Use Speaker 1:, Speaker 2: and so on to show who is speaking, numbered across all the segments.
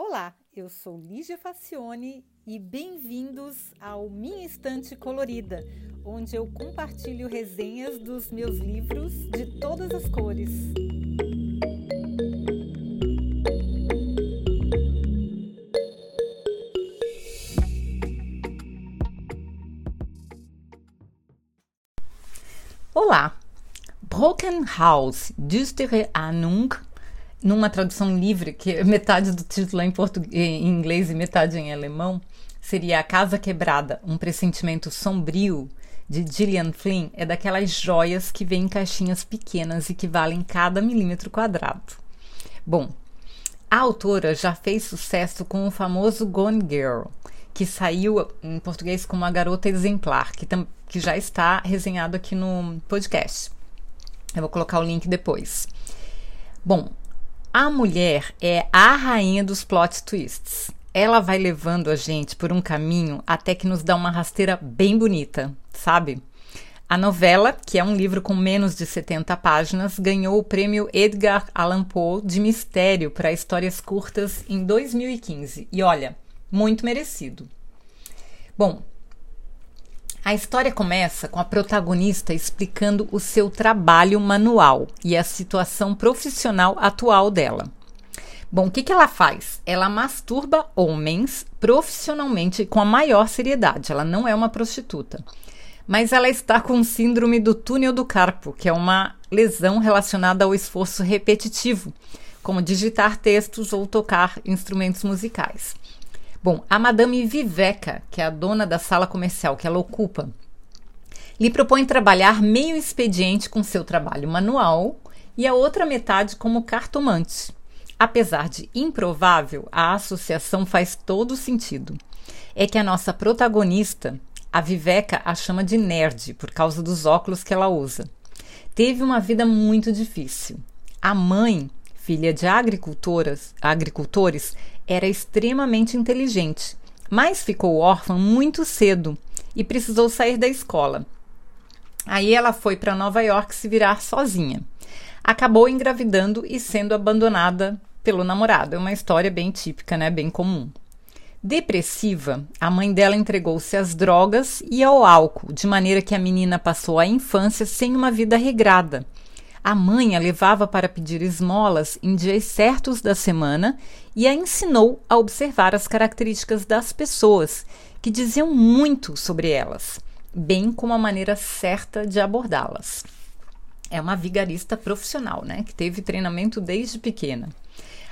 Speaker 1: Olá, eu sou Lígia Facione e bem-vindos ao Minha Estante Colorida, onde eu compartilho resenhas dos meus livros de todas as cores. Olá! Broken House, düstere Ahnung numa tradução livre, que metade do título é em, em inglês e metade em alemão, seria A Casa Quebrada, um pressentimento sombrio de Gillian Flynn, é daquelas joias que vêm em caixinhas pequenas e que valem cada milímetro quadrado. Bom, a autora já fez sucesso com o famoso Gone Girl, que saiu em português como A Garota Exemplar, que, que já está resenhado aqui no podcast. Eu vou colocar o link depois. Bom, a mulher é a rainha dos plot twists. Ela vai levando a gente por um caminho até que nos dá uma rasteira bem bonita, sabe? A novela, que é um livro com menos de 70 páginas, ganhou o prêmio Edgar Allan Poe de mistério para histórias curtas em 2015. E olha, muito merecido. Bom, a história começa com a protagonista explicando o seu trabalho manual e a situação profissional atual dela. Bom, o que, que ela faz? Ela masturba homens profissionalmente com a maior seriedade. Ela não é uma prostituta. Mas ela está com síndrome do túnel do carpo, que é uma lesão relacionada ao esforço repetitivo, como digitar textos ou tocar instrumentos musicais. Bom, a Madame Viveca, que é a dona da sala comercial que ela ocupa, lhe propõe trabalhar meio expediente com seu trabalho manual e a outra metade como cartomante. Apesar de improvável, a associação faz todo sentido. É que a nossa protagonista, a Viveca, a chama de nerd por causa dos óculos que ela usa. Teve uma vida muito difícil. A mãe, filha de agricultoras, agricultores, era extremamente inteligente, mas ficou órfã muito cedo e precisou sair da escola. Aí ela foi para Nova York se virar sozinha. Acabou engravidando e sendo abandonada pelo namorado. É uma história bem típica, né? Bem comum. Depressiva, a mãe dela entregou-se às drogas e ao álcool, de maneira que a menina passou a infância sem uma vida regrada a mãe a levava para pedir esmolas em dias certos da semana e a ensinou a observar as características das pessoas, que diziam muito sobre elas, bem como a maneira certa de abordá-las. É uma vigarista profissional, né, que teve treinamento desde pequena.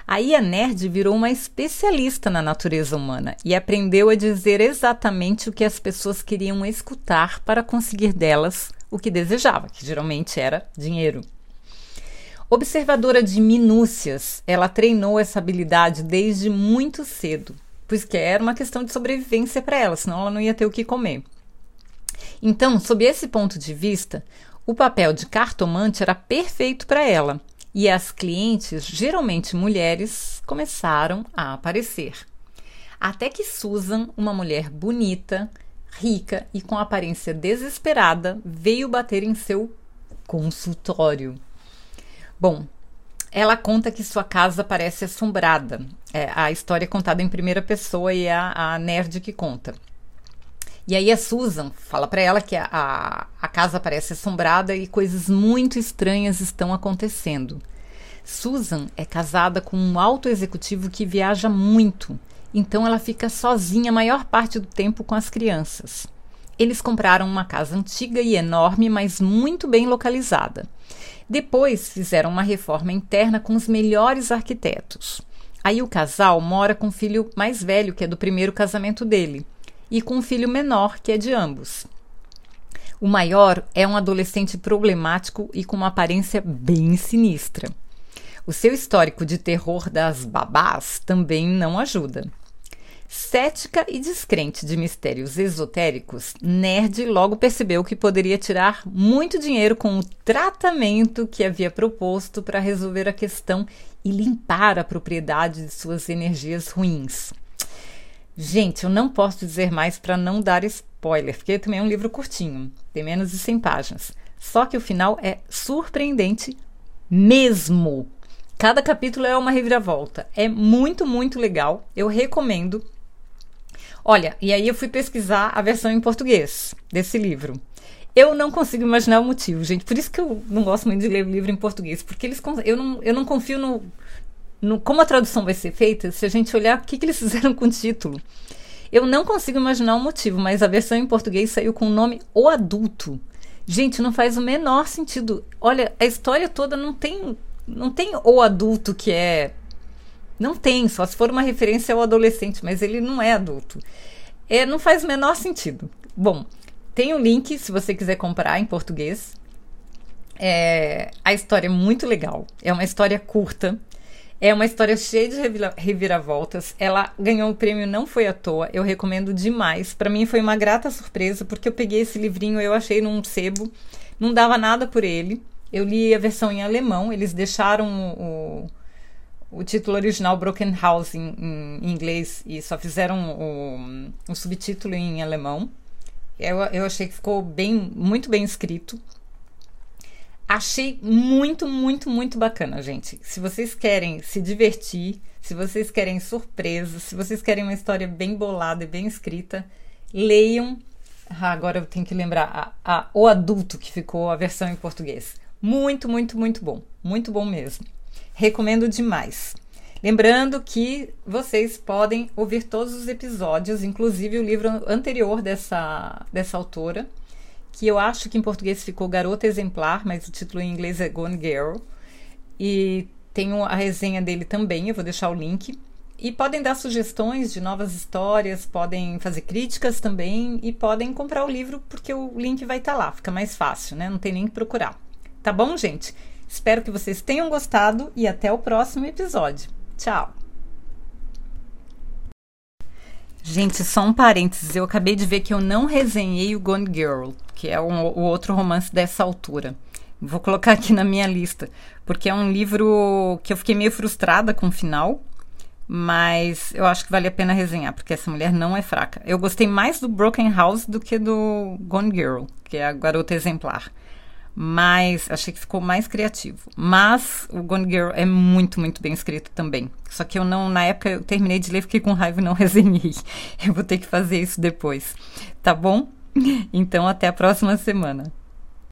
Speaker 1: Aí a nerd virou uma especialista na natureza humana e aprendeu a dizer exatamente o que as pessoas queriam escutar para conseguir delas o que desejava, que geralmente era dinheiro. Observadora de minúcias, ela treinou essa habilidade desde muito cedo, pois que era uma questão de sobrevivência para ela, senão ela não ia ter o que comer. Então, sob esse ponto de vista, o papel de cartomante era perfeito para ela, e as clientes, geralmente mulheres, começaram a aparecer. Até que Susan, uma mulher bonita, rica e com aparência desesperada, veio bater em seu consultório. Bom, ela conta que sua casa parece assombrada. É, a história é contada em primeira pessoa e é a, a nerd que conta. E aí a Susan fala para ela que a, a, a, casa parece assombrada e coisas muito estranhas estão acontecendo. Susan é casada com um alto executivo que viaja muito, então ela fica sozinha a maior parte do tempo com as crianças. Eles compraram uma casa antiga e enorme, mas muito bem localizada. Depois fizeram uma reforma interna com os melhores arquitetos. Aí o casal mora com o filho mais velho, que é do primeiro casamento dele, e com o filho menor, que é de ambos. O maior é um adolescente problemático e com uma aparência bem sinistra. O seu histórico de terror das babás também não ajuda. Cética e descrente de mistérios esotéricos, Nerd logo percebeu que poderia tirar muito dinheiro com o tratamento que havia proposto para resolver a questão e limpar a propriedade de suas energias ruins. Gente, eu não posso dizer mais para não dar spoiler, porque também é um livro curtinho, tem menos de 100 páginas. Só que o final é surpreendente mesmo. Cada capítulo é uma reviravolta. É muito, muito legal. Eu recomendo. Olha, e aí eu fui pesquisar a versão em português desse livro. Eu não consigo imaginar o motivo, gente. Por isso que eu não gosto muito de ler livro em português, porque eles eu não, eu não confio no, no como a tradução vai ser feita se a gente olhar o que, que eles fizeram com o título. Eu não consigo imaginar o motivo, mas a versão em português saiu com o nome O Adulto. Gente, não faz o menor sentido. Olha, a história toda não tem não tem o adulto que é não tem, só se for uma referência ao adolescente, mas ele não é adulto. É, não faz o menor sentido. Bom, tem o um link se você quiser comprar em português. É, a história é muito legal. É uma história curta. É uma história cheia de reviravoltas. Ela ganhou o prêmio não foi à toa. Eu recomendo demais. Para mim foi uma grata surpresa porque eu peguei esse livrinho, eu achei num sebo, não dava nada por ele. Eu li a versão em alemão. Eles deixaram o, o título original Broken House em, em, inglês e só fizeram o, o subtítulo em alemão. Eu, eu achei que ficou bem, muito bem escrito. Achei muito, muito, muito bacana, gente. Se vocês querem se divertir, se vocês querem surpresas, se vocês querem uma história bem bolada e bem escrita, leiam. Ah, agora eu tenho que lembrar a, a, o adulto que ficou a versão em português. Muito, muito, muito bom. Muito bom mesmo. Recomendo demais. Lembrando que vocês podem ouvir todos os episódios, inclusive o livro anterior dessa, dessa autora que eu acho que em português ficou Garota Exemplar, mas o título em inglês é Gone Girl. E tenho a resenha dele também, eu vou deixar o link. E podem dar sugestões de novas histórias, podem fazer críticas também e podem comprar o livro porque o link vai estar tá lá, fica mais fácil, né? Não tem nem que procurar. Tá bom, gente? Espero que vocês tenham gostado e até o próximo episódio. Tchau! Gente, só um parênteses. Eu acabei de ver que eu não resenhei o Gone Girl, que é um, o outro romance dessa altura. Vou colocar aqui na minha lista, porque é um livro que eu fiquei meio frustrada com o final, mas eu acho que vale a pena resenhar, porque essa mulher não é fraca. Eu gostei mais do Broken House do que do Gone Girl, que é a garota exemplar mas achei que ficou mais criativo. Mas o Gone Girl é muito, muito bem escrito também. Só que eu não, na época eu terminei de ler, fiquei com raiva e não resenhei. Eu vou ter que fazer isso depois. Tá bom? Então até a próxima semana.